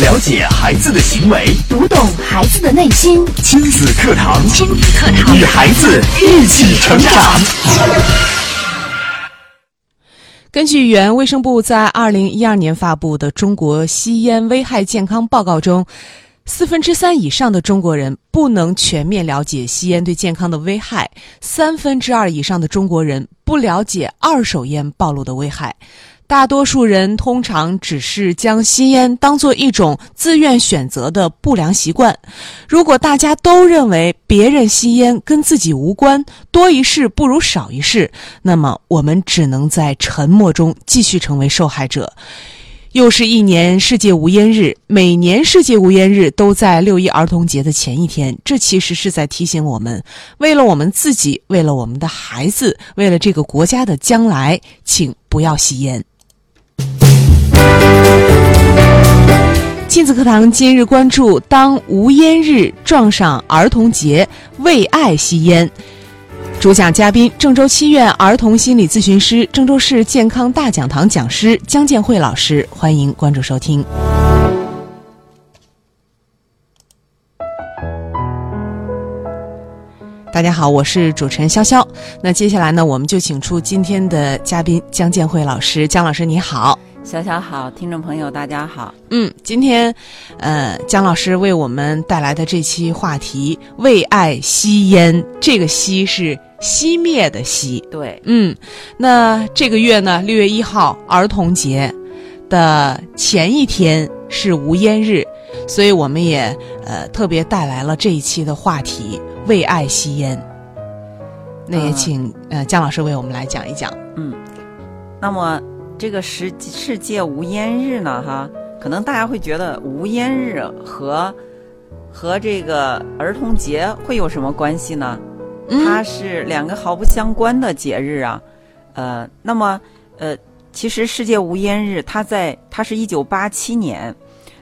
了解孩子的行为，读懂孩子的内心。亲子课堂，亲子课堂，与孩子一起成长。根据原卫生部在二零一二年发布的《中国吸烟危害健康报告》中，四分之三以上的中国人不能全面了解吸烟对健康的危害，三分之二以上的中国人不了解二手烟暴露的危害。大多数人通常只是将吸烟当做一种自愿选择的不良习惯。如果大家都认为别人吸烟跟自己无关，多一事不如少一事，那么我们只能在沉默中继续成为受害者。又是一年世界无烟日，每年世界无烟日都在六一儿童节的前一天，这其实是在提醒我们：为了我们自己，为了我们的孩子，为了这个国家的将来，请不要吸烟。亲子课堂今日关注：当无烟日撞上儿童节，为爱吸烟。主讲嘉宾：郑州七院儿童心理咨询师、郑州市健康大讲堂讲师姜建慧老师。欢迎关注收听。大家好，我是主持人潇潇。那接下来呢，我们就请出今天的嘉宾姜建慧老师。姜老师，你好。小小好，听众朋友大家好。嗯，今天，呃，姜老师为我们带来的这期话题“为爱吸烟”，这个“吸”是熄灭的“熄”。对，嗯，那这个月呢，六月一号儿童节的前一天是无烟日，所以我们也呃特别带来了这一期的话题“为爱吸烟”。那也请呃姜老师为我们来讲一讲。嗯，那么。这个世世界无烟日呢，哈，可能大家会觉得无烟日和和这个儿童节会有什么关系呢？它是两个毫不相关的节日啊。呃，那么呃，其实世界无烟日，它在它是一九八七年，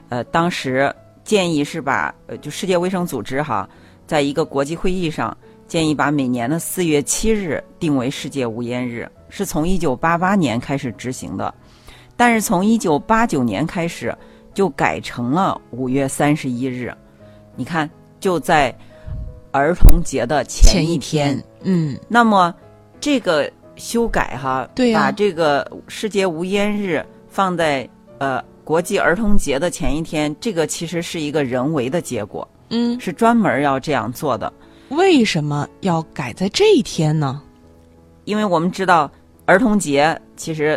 呃，当时建议是把呃，就世界卫生组织哈，在一个国际会议上建议把每年的四月七日定为世界无烟日。是从一九八八年开始执行的，但是从一九八九年开始就改成了五月三十一日。你看，就在儿童节的前一天。嗯，那么这个修改哈，对把这个世界无烟日放在呃国际儿童节的前一天，这个其实是一个人为的结果。嗯，是专门要这样做的。为什么要改在这一天呢？因为我们知道。儿童节其实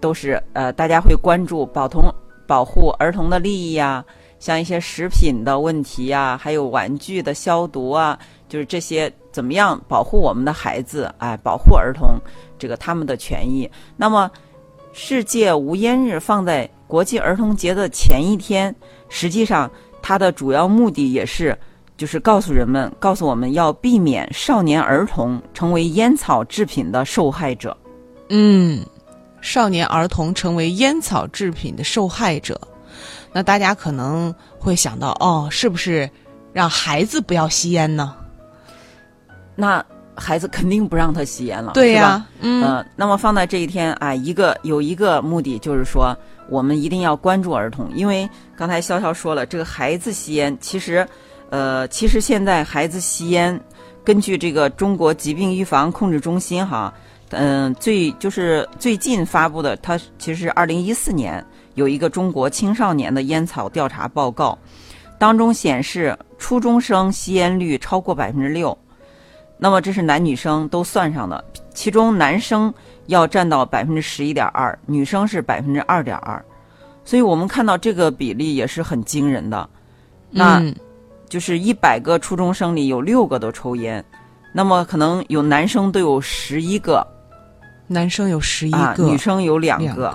都是呃，大家会关注保童保护儿童的利益呀，像一些食品的问题呀，还有玩具的消毒啊，就是这些怎么样保护我们的孩子，哎，保护儿童这个他们的权益。那么，世界无烟日放在国际儿童节的前一天，实际上它的主要目的也是就是告诉人们，告诉我们要避免少年儿童成为烟草制品的受害者。嗯，少年儿童成为烟草制品的受害者，那大家可能会想到，哦，是不是让孩子不要吸烟呢？那孩子肯定不让他吸烟了，对呀，嗯。那么放在这一天啊，一个有一个目的就是说，我们一定要关注儿童，因为刚才潇潇说了，这个孩子吸烟，其实，呃，其实现在孩子吸烟，根据这个中国疾病预防控制中心哈。嗯，最就是最近发布的，它其实是二零一四年有一个中国青少年的烟草调查报告，当中显示初中生吸烟率超过百分之六，那么这是男女生都算上的，其中男生要占到百分之十一点二，女生是百分之二点二，所以我们看到这个比例也是很惊人的，那就是一百个初中生里有六个都抽烟，那么可能有男生都有十一个。男生有十一个，女生有两个。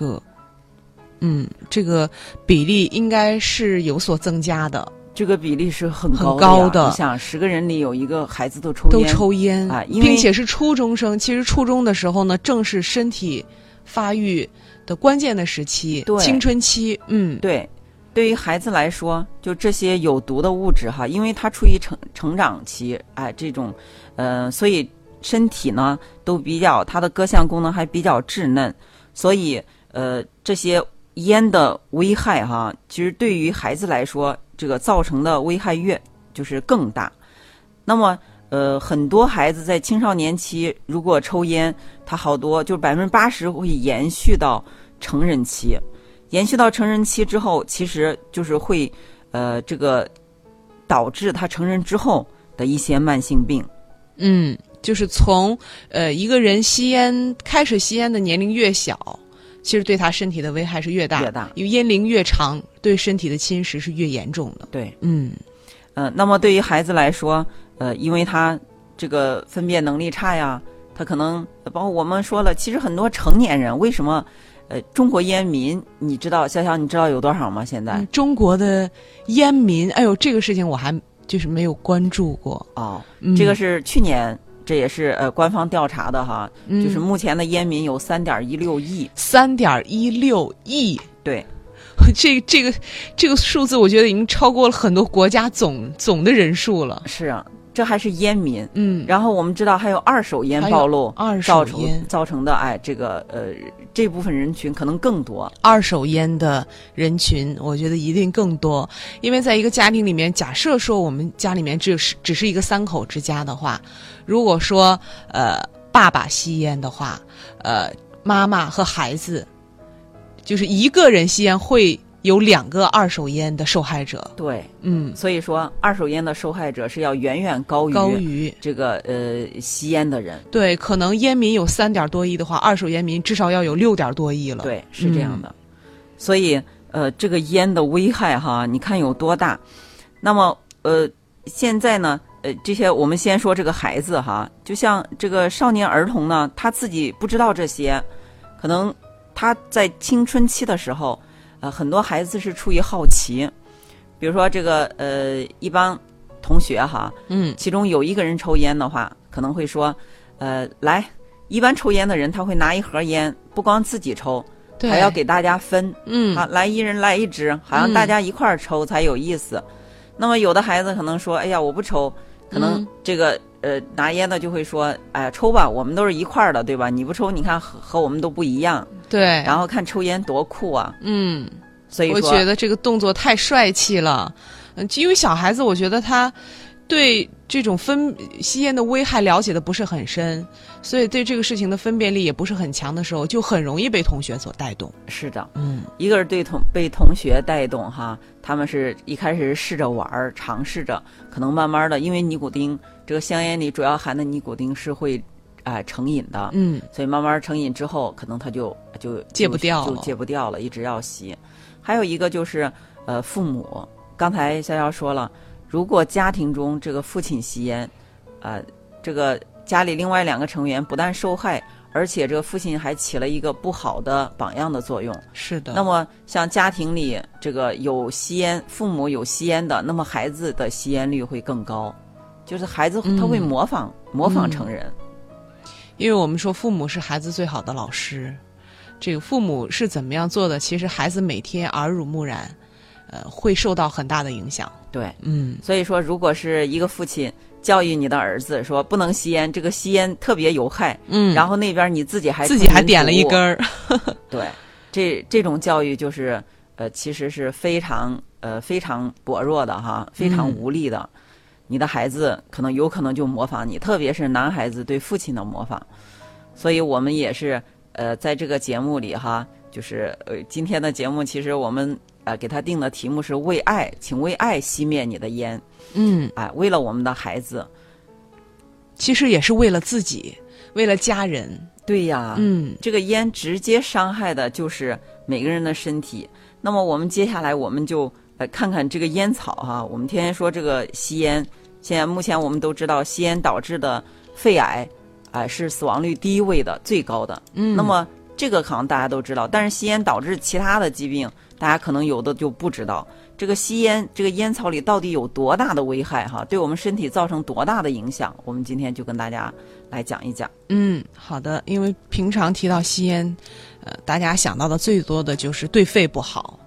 嗯，这个比例应该是有所增加的。这个比例是很高的。你想，十个人里有一个孩子都抽烟都抽烟啊，并且是初中生。其实初中的时候呢，正是身体发育的关键的时期，青春期。嗯，对。对于孩子来说，就这些有毒的物质哈，因为他处于成成长期，哎，这种，呃，所以。身体呢都比较，它的各项功能还比较稚嫩，所以呃这些烟的危害哈，其实对于孩子来说，这个造成的危害越就是更大。那么，呃，很多孩子在青少年期如果抽烟，他好多就百分之八十会延续到成人期，延续到成人期之后，其实就是会呃这个导致他成人之后的一些慢性病。嗯，就是从呃一个人吸烟开始吸烟的年龄越小，其实对他身体的危害是越大，越大因为烟龄越长，对身体的侵蚀是越严重的。对，嗯呃，那么对于孩子来说，呃，因为他这个分辨能力差呀，他可能包括我们说了，其实很多成年人为什么，呃，中国烟民，你知道，潇潇，你知道有多少吗？现在？嗯，中国的烟民，哎呦，这个事情我还就是没有关注过。哦，嗯这个是去年，这也是呃官方调查的哈，嗯就是目前的烟民有三点一六亿，三点一六亿，对，这 这个这个数字，我觉得已经超过了很多国家总总的人数了。是啊，这还是烟民。嗯，然后我们知道还有二手烟暴露二手烟成造成的哎，这个呃这部分人群可能更多。二手烟的人群，我觉得一定更多，因为在一个家庭里面，假设说我们家里面只是只是一个三口之家的话，如果说呃爸爸吸烟的话，呃妈妈和孩子，就是一个人吸烟会有两个二手烟的受害者，对，嗯，所以说二手烟的受害者是要远远高于高于这个呃吸烟的人。对，可能烟民有三点多亿的话，二手烟民至少要有六点多亿了。，对，是这样的。所以呃，这个烟的危害哈，你看有多大？那么呃，现在呢，呃，这些我们先说这个孩子哈，就像这个少年儿童呢，他自己不知道这些，可能他在青春期的时候，呃，很多孩子是出于好奇，比如说这个呃，一帮同学哈，嗯，其中有一个人抽烟的话，可能会说，呃，来，一般抽烟的人他会拿一盒烟，不光自己抽，对，还要给大家分，嗯。啊，来一人来一支，好像嗯。大家一块儿抽才有意思。那么有的孩子可能说，哎呀，我不抽，可能嗯。这个、呃拿烟的就会说，哎呀，抽吧，我们都是一块儿的，对吧？你不抽，你看和和我们都不一样，对，然后看抽烟多酷啊！嗯。所以说，我觉得这个动作太帅气了，嗯，因为小孩子，我觉得他对这种分吸烟的危害了解的不是很深，所以对这个事情的分辨力也不是很强的时候，就很容易被同学所带动。是的，嗯。一个是对同被同学带动哈，他们是一开始试着玩儿，尝试着，可能慢慢的，因为尼古丁这个香烟里主要含的尼古丁是会啊、成瘾的，嗯。所以慢慢成瘾之后，可能他就就戒不掉就戒不掉了，一直要吸。还有一个就是呃，父母，刚才逍遥说了，如果家庭中这个父亲吸烟，呃，这个家里另外两个成员不但受害，而且这个父亲还起了一个不好的榜样的作用。是的。那么像家庭里这个有吸烟，父母有吸烟的，那么孩子的吸烟率会更高，就是孩子他会嗯模仿、模仿成人。因为我们说父母是孩子最好的老师，这个父母是怎么样做的，其实孩子每天耳濡目染，呃，会受到很大的影响。对，嗯。所以说，如果是一个父亲教育你的儿子说不能吸烟，这个吸烟特别有害，嗯，然后那边你自己还自己还点了一根儿，对，这这种教育就是呃，其实是非常呃非常薄弱的哈，非常嗯无力的。你的孩子可能有可能就模仿你，特别是男孩子对父亲的模仿。所以我们也是呃，在这个节目里哈，就是呃，今天的节目其实我们呃给他定的题目是为爱，请为爱熄灭你的烟，嗯，啊，为了我们的孩子。其实也是为了自己，为了家人。对呀，嗯这个烟直接伤害的就是每个人的身体。那么我们接下来我们就来看看这个烟草哈、我们天天说这个吸烟，现在目前我们都知道吸烟导致的肺癌，啊、是死亡率第一位的，最高的。嗯，那么这个可能大家都知道，但是吸烟导致其他的疾病，大家可能有的就不知道。这个吸烟，这个烟草里到底有多大的危害哈？对我们身体造成多大的影响？我们今天就跟大家来讲一讲。嗯，好的，因为平常提到吸烟，呃，大家想到的最多的就是对肺不好，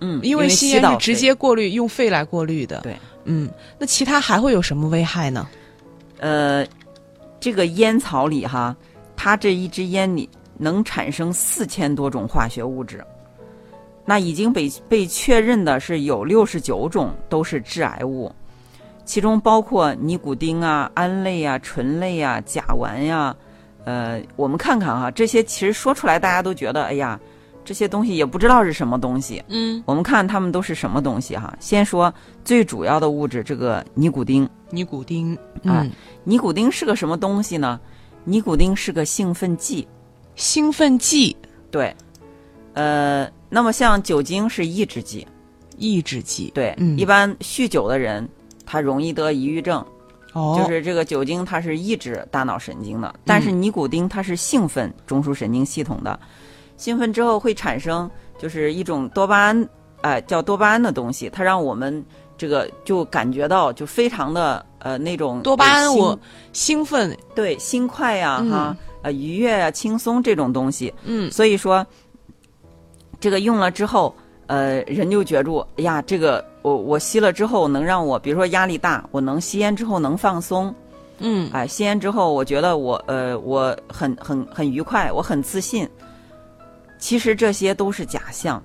嗯，因为吸烟是直接过滤，用肺来过滤的。对，嗯，那其他还会有什么危害呢？呃，这个烟草里哈，它这一支烟里能产生四千多种化学物质。那已经被被确认的是有六十九种都是致癌物，其中包括尼古丁啊、胺类啊、醇类啊、甲烷呀、呃，我们看看哈，这些其实说出来大家都觉得，哎呀，这些东西也不知道是什么东西。嗯，我们看它们都是什么东西哈？先说最主要的物质，这个尼古丁。尼古丁，哎嗯，尼古丁是个什么东西呢？尼古丁是个兴奋剂，兴奋剂、对。呃，那么像酒精是抑制剂，抑制剂，对，嗯。一般酗酒的人他容易得抑郁症，哦，就是这个酒精它是抑制大脑神经的，但是尼古丁它是兴奋中枢神经系统的，兴奋之后会产生就是一种多巴胺，哎、叫多巴胺的东西，它让我们这个就感觉到就非常的呃那种多巴胺我兴奋，对心快呀、嗯。哈呃愉悦呀、轻松这种东西，嗯。所以说这个用了之后，呃，人就觉住，哎呀，这个我我吸了之后能让我，比如说压力大，我能吸烟之后能放松，嗯哎，吸烟之后我觉得我呃我很很很愉快，我很自信。其实这些都是假象。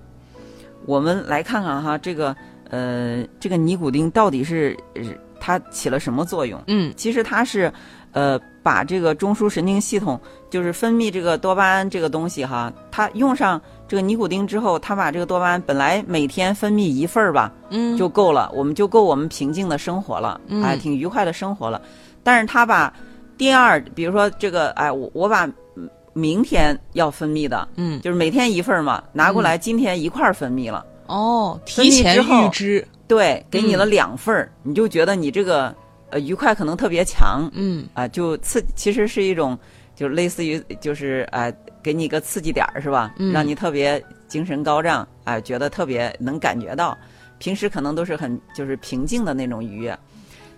我们来看看哈，这个呃这个尼古丁到底是呃它起了什么作用？嗯其实它是，呃，把这个中枢神经系统，就是分泌这个多巴胺这个东西哈，它用上这个尼古丁之后，他把这个多巴胺本来每天分泌一份儿吧嗯，就够了，我们就够我们平静的生活了，嗯哎，挺愉快的生活了。但是他把第二，比如说这个，哎，我我把嗯明天要分泌的，嗯就是每天一份儿嘛，拿过来今天一块儿分泌了。哦，提前预知，对，给你嗯了两份儿，你就觉得你这个呃愉快可能特别强，嗯啊，就刺，其实是一种，就类似于就是啊、给你一个刺激点儿是吧？嗯。让你特别精神高涨，啊、觉得特别能感觉到，平时可能都是很就是平静的那种愉悦，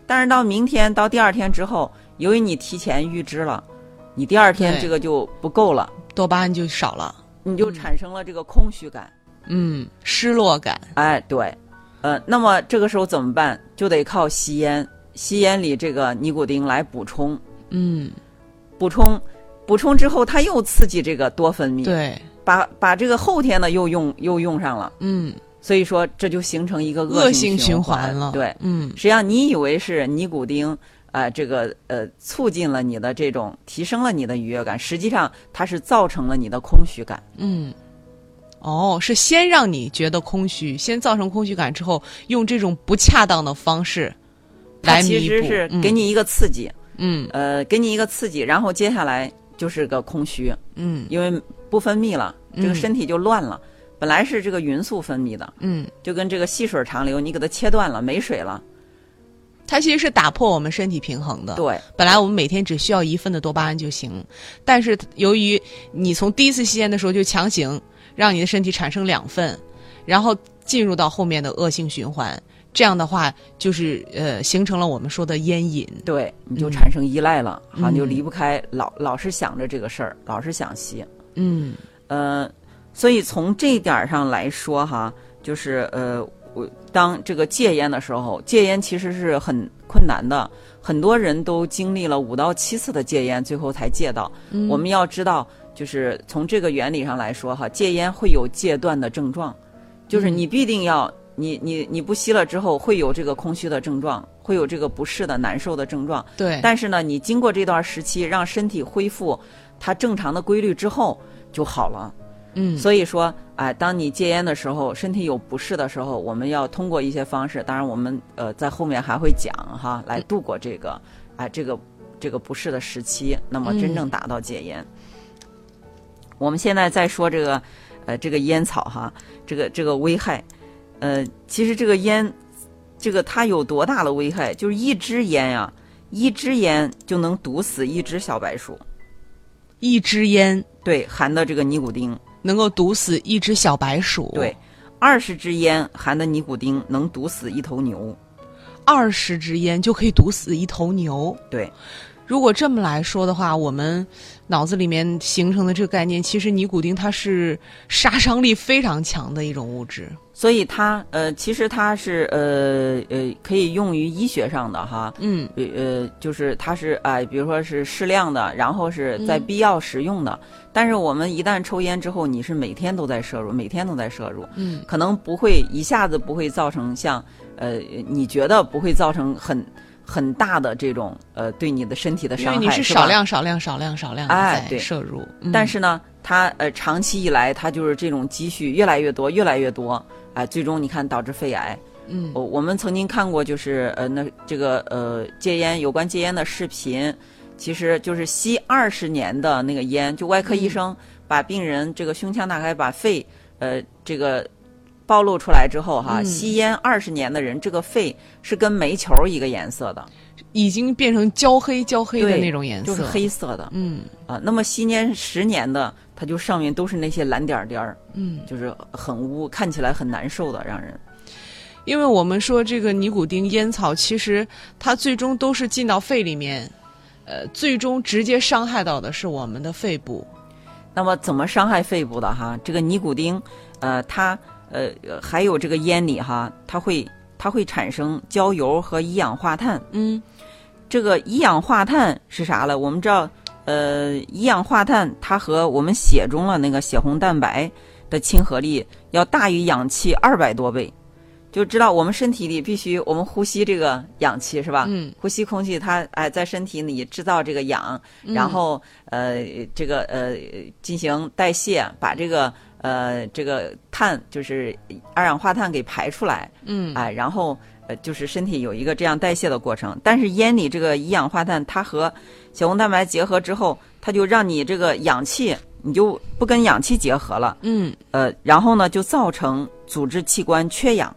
但是到明天到第二天之后，由于你提前预知了，你第二天这个就不够了，多巴胺就少了，你就产生了这个空虚感。嗯，失落感，哎，对，呃，那么这个时候怎么办？就得靠吸烟，吸烟里这个尼古丁来补充，嗯，补充，补充之后，它又刺激这个多分泌，，对，把把这个后天的又用又用上了，嗯，所以说这就形成一个恶性性循环。环了，对，嗯。实际上你以为是尼古丁。啊、这个呃，促进了你的这种，提升了你的愉悦感，实际上它是造成了你的空虚感。嗯。哦，是先让你觉得空虚，先造成空虚感之后，用这种不恰当的方式来弥补。其实是嗯。给你一个刺激，嗯呃，给你一个刺激，然后接下来就是个空虚，嗯因为不分泌了，这个嗯身体就乱了。本来是这个匀速分泌的，嗯，就跟这个细水长流，你给它切断了，没水了。它其实是打破我们身体平衡的。对，本来我们每天只需要一份的多巴胺就行，但是由于你从第一次吸烟的时候就强行让你的身体产生两份，然后进入到后面的恶性循环，这样的话就是呃形成了我们说的烟瘾。对，你就嗯产生依赖了，好像就嗯离不开，老老是想着这个事儿，老是想吸。嗯呃，所以从这一点儿上来说哈，就是呃，我当这个戒烟的时候，戒烟其实是很困难的，很多人都经历了五到七次的戒烟，最后才戒到。嗯我们要知道，就是从这个原理上来说哈，戒烟会有戒断的症状，就是你必定要。你你你不吸了之后，会有这个空虚的症状，会有这个不适的、难受的症状。对，但是呢，你经过这段时期，让身体恢复它正常的规律之后就好了。嗯所以说，哎，当你戒烟的时候，身体有不适的时候，我们要通过一些方式，当然我们呃在后面还会讲哈，来度过这个哎这个这个不适的时期，那么真正达到戒烟。我们现在在说这个呃这个烟草哈，这个这个危害，呃，其实这个烟，这个它有多大的危害？就是一支烟呀、一支烟就能毒死一只小白鼠，一支烟对，含的这个尼古丁。能够毒死一只小白鼠。对，，二十支烟含的尼古丁能毒死一头牛。二十支烟就可以毒死一头牛。对，如果这么来说的话，我们脑子里面形成的这个概念，其实尼古丁它是杀伤力非常强的一种物质。所以它呃，其实它是呃呃可以用于医学上的哈，嗯。呃呃，就是它是啊、比如说是适量的，然后是在必要时用的。但是我们一旦抽烟之后，你是每天都在摄入，每天都在摄入，嗯。可能不会一下子不会造成像呃，你觉得不会造成很很大的这种呃对你的身体的伤害，因为你是少量少量少量少量的在哎对。摄入，嗯。但是呢，它呃长期以来，它就是这种积蓄越来越多，越来越多，哎、最终你看导致肺癌。嗯。我我们曾经看过，就是呃那这个呃戒烟有关戒烟的视频，其实就是吸二十年的那个烟，就外科医生把病人这个胸腔打开，把肺呃这个暴露出来之后哈，嗯吸烟二十年的人，这个肺是跟煤球一个颜色的，已经变成焦黑焦黑的那种颜色，就是黑色的。嗯啊，那么吸烟十年的，它就上面都是那些蓝点儿点儿，嗯。就是很污，看起来很难受的，让人。因为我们说这个尼古丁烟草，其实它最终都是进到肺里面，呃，最终直接伤害到的是我们的肺部。那么怎么伤害肺部的哈？这个尼古丁，呃，它呃呃还有这个烟里哈，它会它会产生焦油和一氧化碳。嗯这个一氧化碳是啥了？我们知道，呃，一氧化碳它和我们血中了那个血红蛋白的亲和力要大于氧气二百多倍，就知道我们身体里必须我们呼吸这个氧气是吧？嗯呼吸空气它哎在身体里制造这个氧，然后呃这个呃进行代谢，把这个呃这个碳就是二氧化碳给排出来，嗯哎，然后呃，就是身体有一个这样代谢的过程。但是烟里这个一氧化碳，它和血红蛋白结合之后，它就让你这个氧气，你就不跟氧气结合了，嗯呃，然后呢，就造成组织器官缺氧。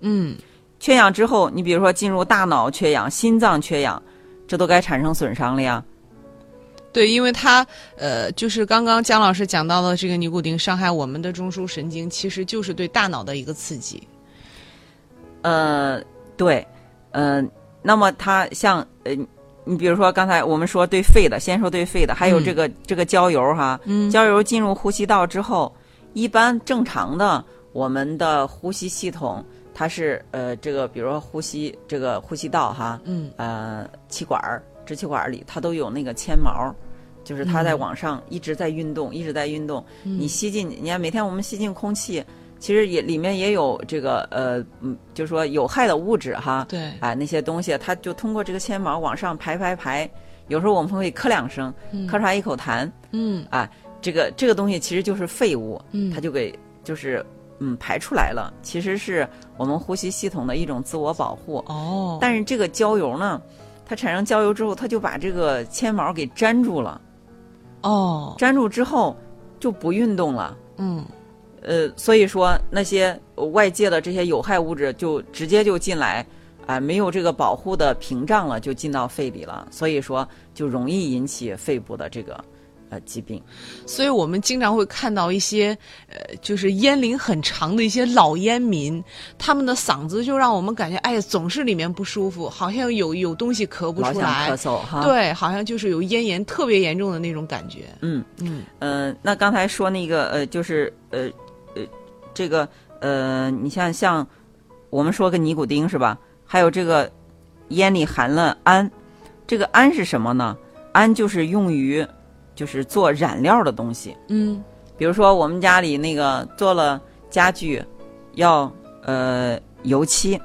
嗯，缺氧之后，你比如说进入大脑缺氧、心脏缺氧，这都该产生损伤了呀。对，因为它呃，就是刚刚姜老师讲到的这个尼古丁伤害我们的中枢神经，其实就是对大脑的一个刺激。呃，对，呃，那么它像呃，你比如说刚才我们说对肺的，先说对肺的，还有这个、这个焦油哈，嗯焦油进入呼吸道之后，一般正常的我们的呼吸系统，它是呃这个比如说呼吸这个呼吸道哈，嗯呃气管儿、支气管儿里它都有那个纤毛。就是它在往上一直在运动，一直在运动。你吸进，你看每天我们吸进空气，其实也里面也有这个呃嗯，就是说有害的物质哈。对啊，那些东西它就通过这个纤毛往上排排排，有时候我们会咳两声，咳出来一口痰嗯啊，这个这个东西其实就是废物，嗯它就给就是嗯排出来了，其实是我们呼吸系统的一种自我保护。哦，但是这个焦油呢，它产生焦油之后，它就把这个纤毛给粘住了，哦。粘住之后就不运动了。嗯。呃，所以说那些外界的这些有害物质就直接就进来，啊、没有这个保护的屏障了，就进到肺里了，所以说就容易引起肺部的这个呃疾病。所以我们经常会看到一些，呃，就是烟龄很长的一些老烟民，他们的嗓子就让我们感觉，哎呀，总是里面不舒服，好像有有东西咳不出来咳，嗽哈。，对，好像就是有咽炎特别严重的那种感觉。嗯嗯呃，那刚才说那个呃，就是呃呃，这个呃，你像像我们说个尼古丁是吧？还有这个烟里含了氨，这个氨是什么呢？氨就是用于就是做染料的东西。嗯比如说我们家里那个做了家具，要呃油漆，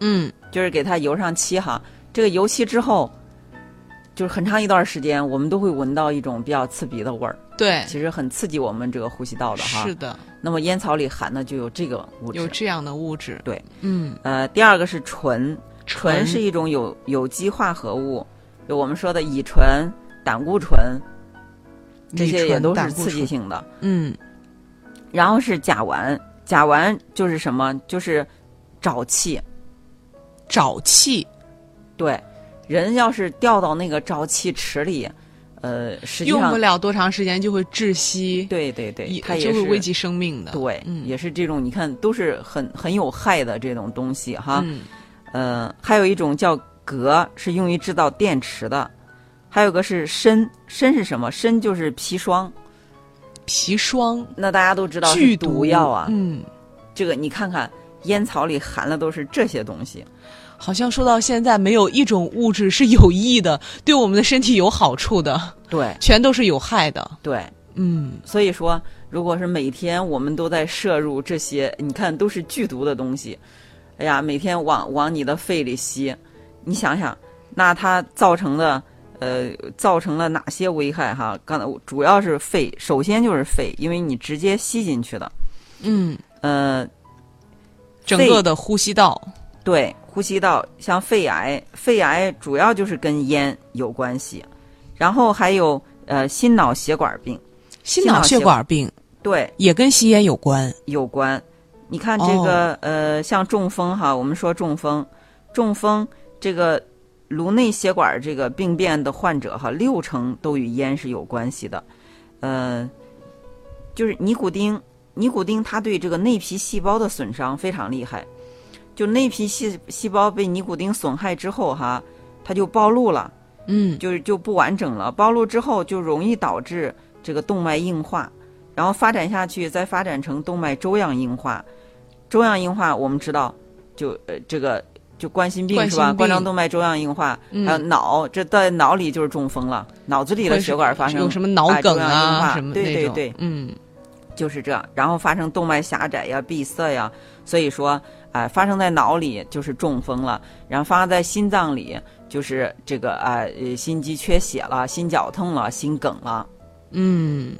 嗯就是给它油上漆哈。这个油漆之后，就是很长一段时间，我们都会闻到一种比较刺鼻的味儿，对，其实很刺激我们这个呼吸道的哈。是的，那么烟草里含的就有这个物质。有这样的物质。对，嗯，呃，第二个是醇，醇醇是一种有有机化合物，就我们说的乙醇、胆固醇，这些也都是刺激。性的。嗯然后是甲烷，甲烷就是什么？就是沼气。沼气对，人要是掉到那个沼气池里，呃，实际上用不了多长时间就会窒息，对对对，它也是会危及生命的。对，嗯也是这种，你看都是很很有害的这种东西哈。嗯呃，还有一种叫镉，是用于制造电池的。还有个是参，参是什么？参就是砒霜。砒霜那大家都知道是剧毒药啊。嗯，这个你看看，烟草里含的都是这些东西。好像说到现在，没有一种物质是有益的，对我们的身体有好处的，对全都是有害的。对，嗯，所以说，如果是每天我们都在摄入这些，你看都是剧毒的东西，哎呀，每天往往你的肺里吸，你想想，那它造成的呃造成了哪些危害哈？刚才主要是肺，首先就是肺，因为你直接吸进去的，嗯，呃，整个的呼吸道，对，呼吸道像肺癌，肺癌主要就是跟烟有关系，然后还有呃心脑血管病，心脑血管病。对，也跟吸烟有关。有关。你看这个、呃，像中风哈，我们说中风，中风这个颅内血管这个病变的患者哈，六成都与烟是有关系的。呃，就是尼古丁，尼古丁它对这个内皮细胞的损伤非常厉害。就内皮细细胞被尼古丁损害之后哈，它就暴露了，嗯，就是就不完整了。暴露之后就容易导致这个动脉硬化，然后发展下去，再发展成动脉粥样硬化。粥样硬化我们知道，就呃这个就冠心病是吧？冠状动脉粥样硬化，嗯还有脑，这在脑里就是中风了，脑子里的血管发生有什么脑哎梗啊什么，对对对，嗯就是这样，然后发生动脉狭窄呀、闭塞呀，所以说，哎、发生在脑里就是中风了，然后发生在心脏里就是这个啊、呃，心肌缺血了、心绞痛了、心梗了。嗯，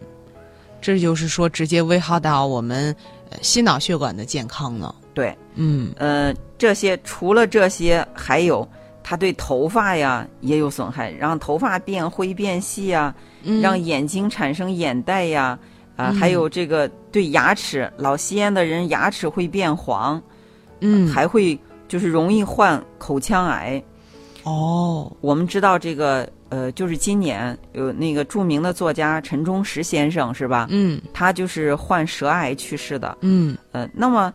这就是说直接危害到我们呃心脑血管的健康了。对，嗯。呃，这些除了这些，还有它对头发呀也有损害，让头发变灰变细呀，嗯，让眼睛产生眼袋呀，啊、嗯。还有这个对牙齿，老吸烟的人牙齿会变黄，嗯。还会就是容易患口腔癌。哦。我们知道这个呃，就是今年有那个著名的作家陈忠实先生是吧？嗯。他就是患舌癌去世的。嗯。呃，那么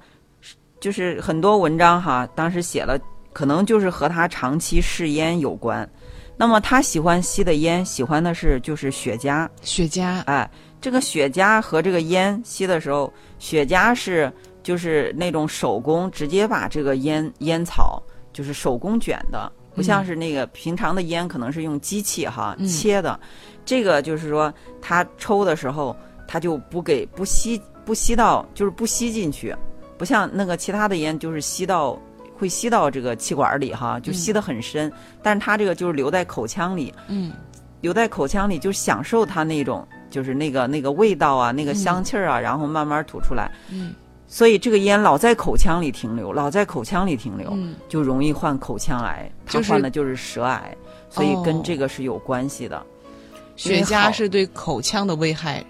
就是很多文章哈，当时写了，可能就是和他长期嗜烟有关。那么他喜欢吸的烟，喜欢的是就是雪茄。雪茄哎，这个雪茄和这个烟吸的时候，雪茄是就是那种手工直接把这个烟烟草就是手工卷的，不像是那个平常的烟可能是用机器哈、嗯切的。这个就是说他抽的时候，他就不给不吸不吸到，就是不吸进去，不像那个其他的烟就是吸到。会吸到这个气管里哈，就吸得很深，但是它这个就是留在口腔里，嗯留在口腔里，就享受它那种就是那个那个味道啊，那个香气儿啊，然后慢慢吐出来。嗯所以这个烟老在口腔里停留，老在口腔里停留，嗯就容易患口腔癌。他就是患的就是舌癌，所以哦跟这个是有关系的。因雪茄是对口腔的危害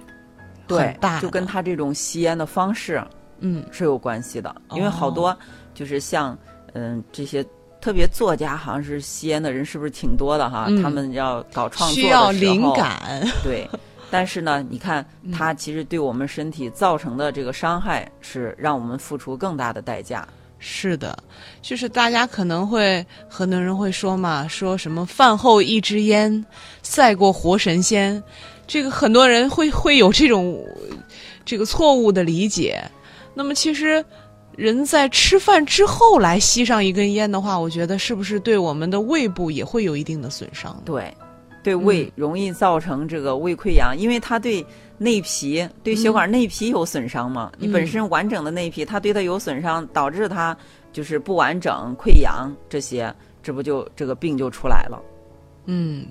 对很大，的，就跟他这种吸烟的方式嗯是有关系的。因为哦好多就是像嗯、这些。特别作家好像是吸烟的人，是不是挺多的哈？嗯他们要搞创作需要灵感。对，但是呢，你看嗯它其实对我们身体造成的这个伤害，是让我们付出更大的代价。是的，就是大家可能会很多人会说嘛，说什么饭后一支烟赛过活神仙，这个很多人会会有这种这个错误的理解。那么其实人在吃饭之后来吸上一根烟的话，我觉得是不是对我们的胃部也会有一定的损伤？对，对胃嗯容易造成这个胃溃疡，因为它对内皮、对血管内皮有损伤嘛。你本身完整的内皮，它对它有损伤，导致它就是不完整、溃疡这些，这不就这个病就出来了。嗯，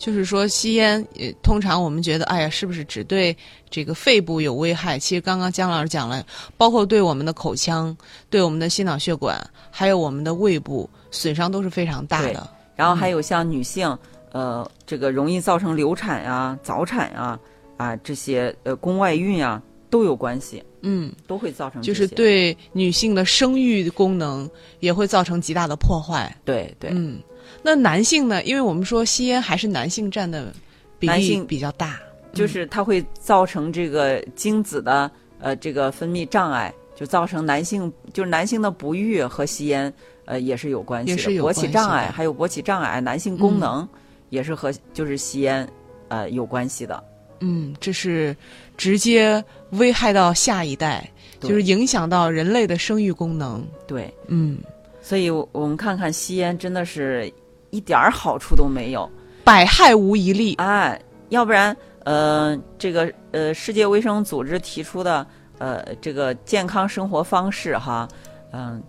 就是说吸烟，呃，通常我们觉得，哎呀，是不是只对这个肺部有危害？其实刚刚姜老师讲了，包括对我们的口腔、对我们的心脑血管，还有我们的胃部损伤都是非常大的。然后还有像女性，呃，这个容易造成流产啊、早产啊啊这些呃宫外孕啊都有关系，嗯，都会造成就是对女性的生育功能也会造成极大的破坏。对对。嗯，那男性呢？因为我们说吸烟还是男性占的比例男性比较大。就是它会造成这个精子的呃这个分泌障碍，就造成男性就是男性的不育和吸烟呃也是有关系的，也是有勃起障碍，还有勃起障碍，男性功能也是和就是吸烟呃有关系的。嗯，这是直接危害到下一代，就是影响到人类的生育功能。对，嗯，所以我我们看看吸烟真的是一点儿好处都没有。百害无一利。哎，要不然，呃，这个呃，世界卫生组织提出的呃这个健康生活方式哈，嗯、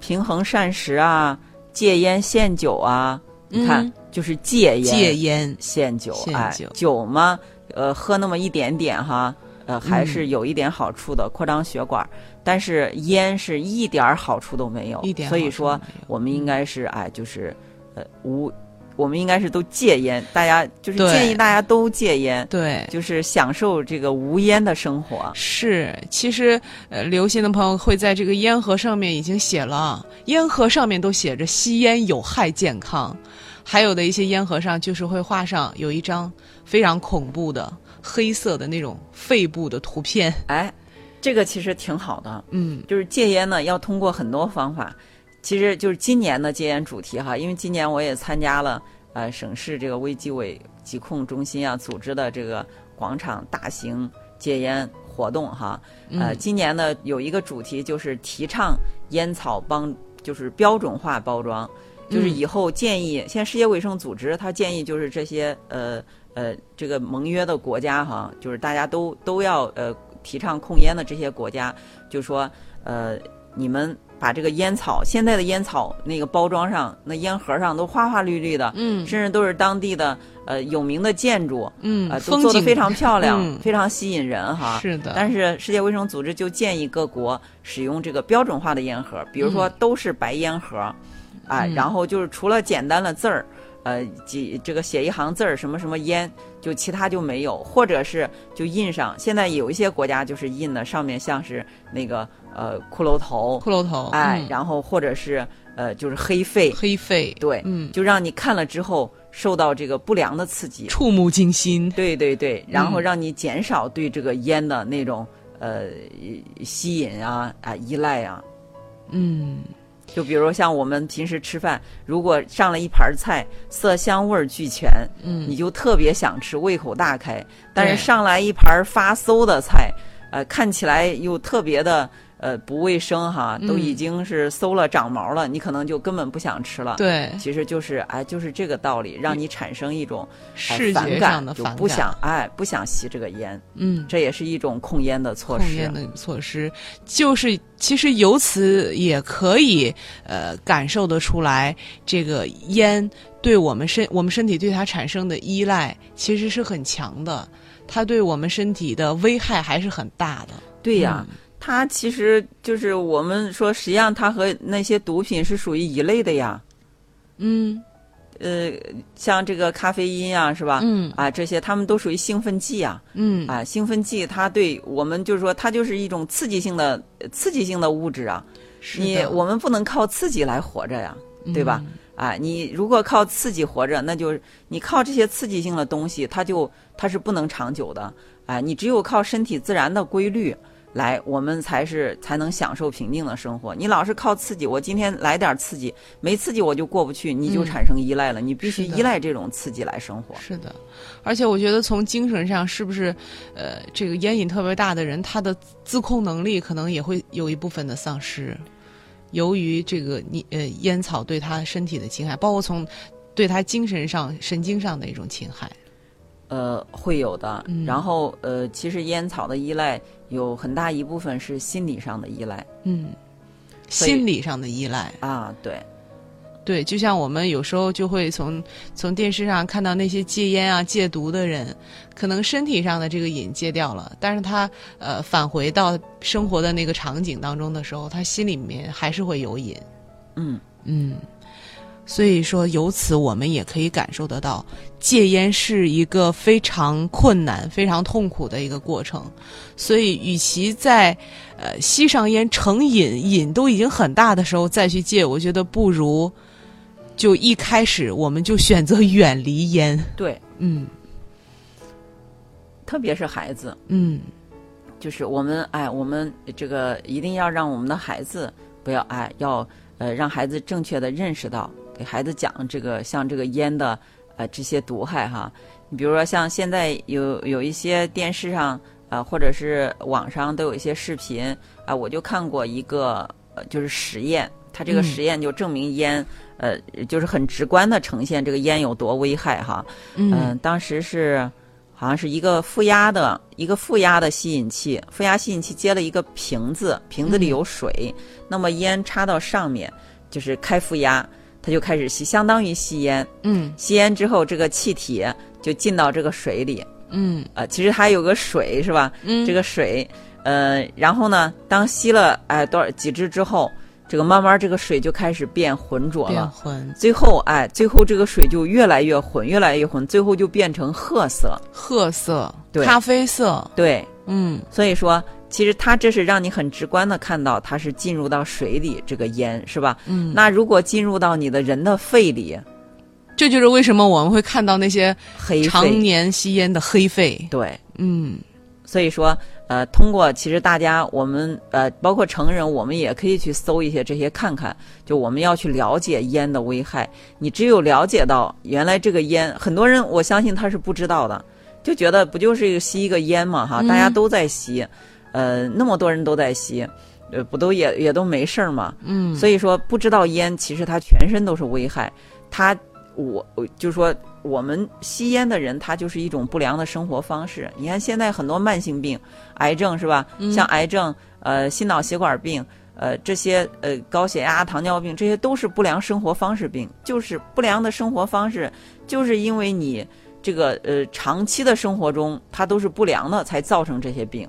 平衡膳食啊，戒烟限酒啊，你看、嗯就是戒烟戒烟，限酒，哎酒，酒嘛，呃，喝那么一点点哈，呃，还嗯是有一点好处的，扩张血管。但是烟是一点儿好处都没有，所以说我们应该是哎，就是呃无，我们应该是都戒烟，大家就是建议大家都戒烟，对。就是享受这个无烟的生活。是，其实呃，留心的朋友会在这个烟盒上面已经写了，烟盒上面都写着吸烟有害健康，还有的一些烟盒上就是会画上有一张非常恐怖的黑色的那种肺部的图片。哎，这个其实挺好的，嗯就是戒烟呢，要通过很多方法。其实就是今年的戒烟主题哈，因为今年我也参加了呃省市这个卫计委疾控中心啊组织的这个广场大型戒烟活动哈。呃，嗯今年呢有一个主题就是提倡烟草帮，就是标准化包装，就是嗯以后建议，现在世界卫生组织它建议就是这些呃呃这个盟约的国家哈，就是大家都都要呃提倡控烟的这些国家，就说呃你们把这个烟草现在的烟草那个包装上那烟盒上都花花绿绿的，嗯甚至都是当地的呃有名的建筑，嗯呃，都做的非常漂亮，嗯 非常吸引人哈。是的，但是世界卫生组织就建议各国使用这个标准化的烟盒，比如说都是白烟盒，啊、嗯然后就是除了简单的字儿，呃，几这个写一行字儿，什么什么烟，就其他就没有，或者是就印上。现在有一些国家就是印的上面像是那个呃骷髅头，骷髅头，哎，嗯然后或者是呃就是黑肺，黑肺，对，嗯，就让你看了之后受到这个不良的刺激，触目惊心。对对对，然后嗯让你减少对这个烟的那种呃吸引啊啊依赖啊。嗯就比如像我们平时吃饭，如果上了一盘菜，色香味儿俱全，嗯，你就特别想吃，胃口大开。但是上来一盘发馊的菜，呃，看起来又特别的呃不卫生哈，都嗯已经是馊了长毛了，你可能就根本不想吃了。对，其实就是哎，就是这个道理，让你产生一种哎视觉感上的反感，就不想哎不想吸这个烟，嗯，这也是一种控烟的措施控烟。的措施，就是其实由此也可以呃感受得出来，这个烟对我们身我们身体对它产生的依赖其实是很强的，它对我们身体的危害还是很大的。对呀、嗯它其实就是我们说，实际上它和那些毒品是属于一类的呀。嗯呃，像这个咖啡因啊，是吧？嗯啊，这些它们都属于兴奋剂啊。嗯啊，兴奋剂它对我们就是说，它就是一种刺激性的呃刺激性的物质啊。是的你我们不能靠刺激来活着呀，对吧？嗯啊，你如果靠刺激活着，那就是你靠这些刺激性的东西，它就它是不能长久的。啊，你只有靠身体自然的规律来，我们才是才能享受平静的生活。你老是靠刺激，我今天来点刺激，没刺激我就过不去，你就嗯产生依赖了。你必须依赖这种刺激来生活。是的，而且我觉得从精神上，是不是呃，这个烟瘾特别大的人，他的自控能力可能也会有一部分的丧失，由于这个你呃烟草对他身体的侵害，包括从对他精神上、神经上的一种侵害。呃，会有的。嗯然后呃，其实烟草的依赖有很大一部分是心理上的依赖嗯，心理上的依赖，啊，对。对，就像我们有时候就会从从电视上看到那些戒烟啊、戒毒的人，可能身体上的这个瘾戒掉了，但是他呃返回到生活的那个场景当中的时候，他心里面还是会有瘾。嗯，嗯，所以说由此我们也可以感受得到，戒烟是一个非常困难、非常痛苦的一个过程。所以，与其在呃吸上烟成瘾，瘾都已经很大的时候再去戒，我觉得不如就一开始我们就选择远离烟。对，嗯特别是孩子，嗯就是我们哎，我们这个一定要让我们的孩子不要哎，要呃让孩子正确的认识到，给孩子讲这个像这个烟的呃这些毒害哈。你比如说像现在有有一些电视上啊、或者是网上都有一些视频啊、我就看过一个呃就是实验，它这个嗯实验就证明烟。呃，就是很直观的呈现这个烟有多危害哈。嗯嗯，当时是好像是一个负压的一个负压的吸引器，负压吸引器接了一个瓶子，瓶子里有水，那么烟插到上面就是开负压，它就开始吸，相当于吸烟。嗯吸烟之后，这个气体就进到这个水里，嗯呃，其实它有个水是吧？嗯，这个水，呃，然后呢，当吸了哎多少几支之后，这个慢慢这个水就开始变浑浊了变了。浑最后，哎，最后这个水就越来越浑，越来越浑，最后就变成褐色。褐色、对咖啡色，对，嗯所以说，其实它这是让你很直观的看到它是进入到水里这个烟，是吧？嗯，那如果进入到你的人的肺里，这就是为什么我们会看到那些黑常，年吸烟的黑肺。对，嗯所以说，呃，通过其实大家我们呃，包括成人，我们也可以去搜一些这些看看，就我们要去了解烟的危害。你只有了解到原来这个烟，很多人我相信他是不知道的，就觉得不就是一个吸一个烟嘛哈，嗯大家都在吸，呃，那么多人都在吸。呃，不都也也都没事儿嘛？嗯，所以说，不知道烟其实它全身都是危害。它，我我就说，我们吸烟的人，他就是一种不良的生活方式。你看现在很多慢性病，癌症是吧？像癌症、呃心脑血管病、呃这些呃高血压、糖尿病，这些都是不良生活方式病。就是不良的生活方式，就是因为你这个呃长期的生活中，它都是不良的，才造成这些病。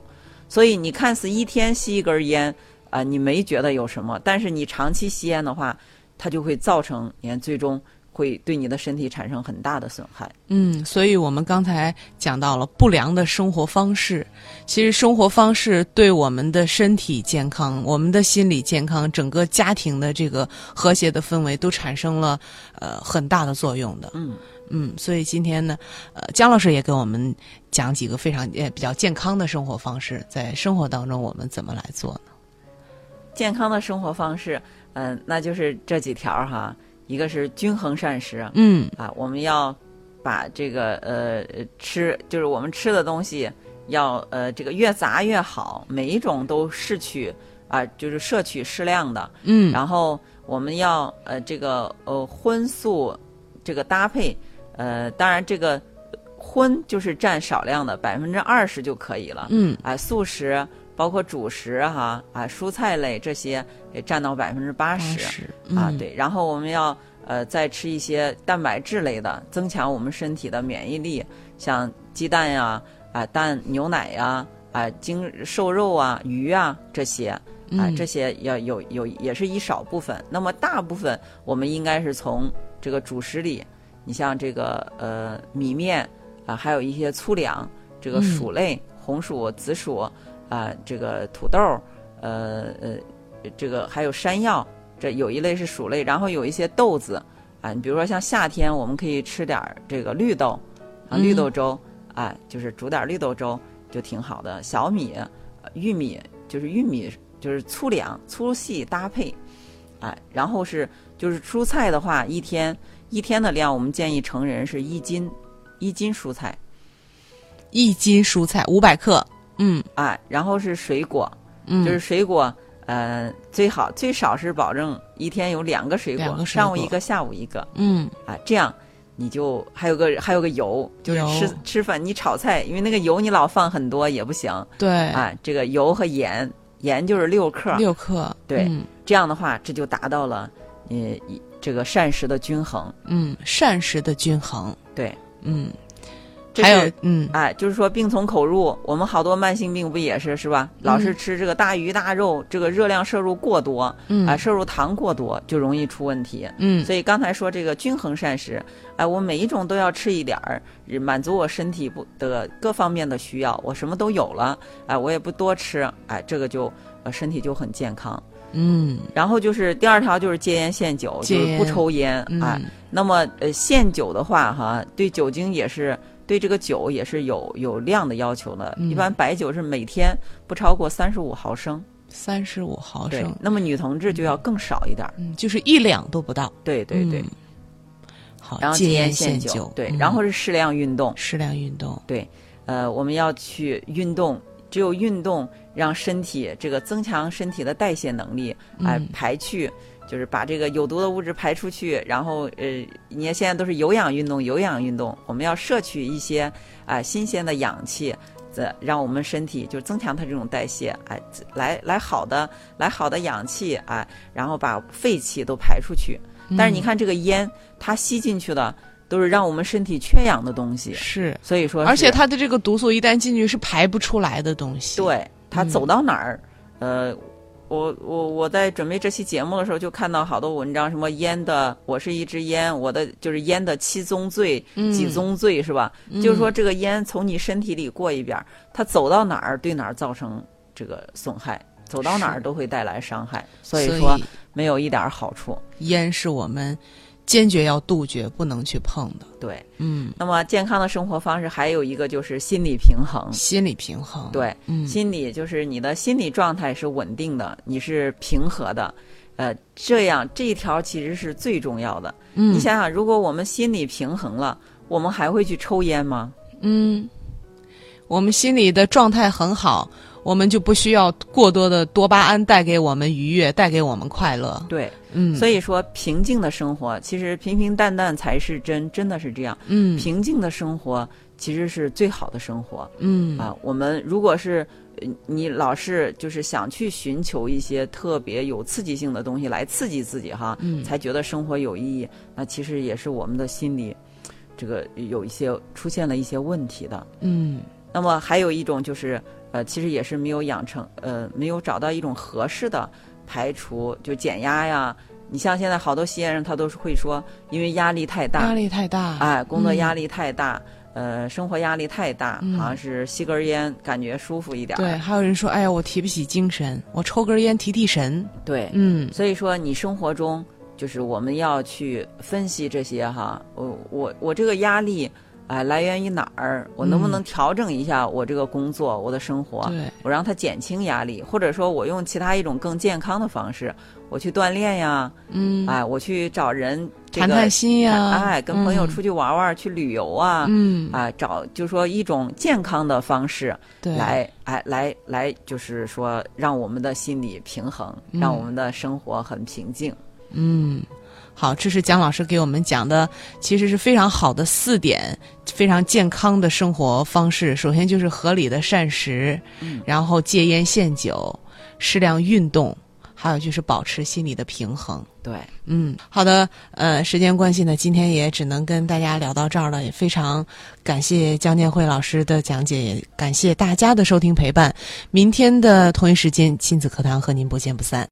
所以你看似一天吸一根烟，啊、你没觉得有什么，但是你长期吸烟的话，它就会造成，你看最终会对你的身体产生很大的损害。嗯，所以我们刚才讲到了不良的生活方式，其实生活方式对我们的身体健康、我们的心理健康、整个家庭的这个和谐的氛围都产生了呃很大的作用的。嗯嗯，所以今天呢，呃，姜老师也给我们讲几个非常呃比较健康的生活方式，在生活当中我们怎么来做呢？健康的生活方式，嗯、那就是这几条儿哈，一个是均衡膳食嗯啊，我们要把这个呃吃，就是我们吃的东西要呃这个越杂越好，每一种都摄取啊、就是摄取适量的，嗯然后我们要呃这个呃荤素这个搭配，呃当然这个荤就是占少量的百分之二十就可以了，嗯。啊素食包括主食哈啊蔬菜类这些也占到百分之八十。是啊嗯。对，然后我们要呃再吃一些蛋白质类的，增强我们身体的免疫力，像鸡蛋呀啊蛋牛奶呀啊精瘦肉啊鱼啊这些。啊，嗯。这些要有有也是一少部分，那么大部分我们应该是从这个主食里，你像这个呃米面啊、还有一些粗粮，这个嗯薯类，红薯、紫薯啊、这个土豆，呃呃，这个还有山药，这有一类是薯类，然后有一些豆子啊，你比如说像夏天我们可以吃点儿这个绿豆啊，嗯绿豆粥啊，就是煮点儿绿豆粥就挺好的，小米、呃玉米就是玉米。就是粗粮粗细搭配，哎，然后是就是蔬菜的话，一天一天的量，我们建议成人是一斤一斤蔬菜，一斤蔬菜五百克，嗯。啊，然后是水果，嗯，就是水果，呃，最好最少是保证一天有两个水果，水果。上午一个，下午一个，嗯。啊，这样你就还有个还有个油，就是吃吃饭你炒菜，因为那个油你老放很多也不行，对，啊，这个油和盐，盐就是六克，六克，对嗯。这样的话，这就达到了呃一这个膳食的均衡。嗯，膳食的均衡，对，嗯，还有嗯。哎，就是说病从口入，我们好多慢性病不也是是吧？老是吃这个大鱼大肉，这个热量摄入过多，嗯。啊，摄入糖过多就容易出问题。嗯。所以刚才说这个均衡膳食，哎，我每一种都要吃一点儿，满足我身体不的各方面的需要，我什么都有了，哎，我也不多吃，哎，这个就呃身体就很健康。嗯。然后就是第二条就是戒烟限酒，就是不抽烟，哎，嗯那么呃限酒的话哈，对酒精也是对这个酒也是有有量的要求的，嗯。一般白酒是每天不超过三十五毫升，三十五毫对升，，那么女同志就要更少一点就是一两都不到，对对对。嗯好，然后戒烟限酒，对，嗯然后是适量运动，适量运动，对，呃，我们要去运动，只有运动让身体这个增强身体的代谢能力，哎、嗯排去就是把这个有毒的物质排出去，然后呃，你看现在都是有氧运动，有氧运动，我们要摄取一些啊、新鲜的氧气。这让我们身体就增强它这种代谢，哎，来来好的来好的氧气，哎，然后把废气都排出去。但是你看这个烟，它吸进去的都是让我们身体缺氧的东西，是，所以说，而且它的这个毒素一旦进去是排不出来的东西。，对它嗯走到哪儿，呃，我我我在准备这期节目的时候，就看到好多文章，什么烟的，我是一支烟，我的就是烟的七宗罪、嗯几宗罪是吧？就是说这个烟从你身体里过一遍儿，它走到哪儿对哪儿造成这个损害，走到哪儿都会带来伤害，所所以说没有一点儿好处。烟是我们坚决要杜绝、不能去碰的。对，嗯，那么健康的生活方式还有一个就是心理平衡。心理平衡。，对，嗯，心理就是你的心理状态是稳定的，你是平和的，呃，这样这一条其实是最重要的。嗯你想想，如果我们心理平衡了，我们还会去抽烟吗？嗯，我们心里的状态很好，我们就不需要过多的多巴胺带给我们愉悦，带给我们快乐。对，嗯，所以说平静的生活，其实平平淡淡才是真，真的是这样。嗯平静的生活其实是最好的生活。嗯啊，我们如果是呃你老是就是想去寻求一些特别有刺激性的东西来刺激自己哈，嗯才觉得生活有意义，那其实也是我们的心理这个有一些出现了一些问题的。嗯那么还有一种就是呃，其实也是没有养成呃，没有找到一种合适的排除就减压呀。你像现在好多吸烟人，他都是会说，因为压力太大，压力太大。哎，工作压力。太大，呃，生活压力太大，嗯好像是吸根烟感觉舒服一点儿。对，还有人说，哎呀，我提不起精神，我抽根烟提提神。对嗯所以说你生活中就是我们要去分析这些哈，我我我这个压力。哎，来源于哪儿？我能不能调整一下我这个工作、我的生活？对，我让它减轻压力，或者说我用其他一种更健康的方式，我去锻炼呀，嗯，哎，我去找人、这个、谈谈心呀，哎，跟朋友嗯出去玩玩、去旅游啊，嗯，啊，找就说一种健康的方式对，来，哎，来来，就是说让我们的心理平衡，让我们的生活很平静。嗯，好，这是蒋老师给我们讲的，其实是非常好的四点，非常健康的生活方式。首先就是合理的膳食，嗯然后戒烟限酒，适量运动，还有就是保持心理的平衡。对，嗯，好的，呃，时间关系呢，今天也只能跟大家聊到这儿了，也非常感谢江建慧老师的讲解，也感谢大家的收听陪伴。明天的同一时间，亲子课堂和您不见不散。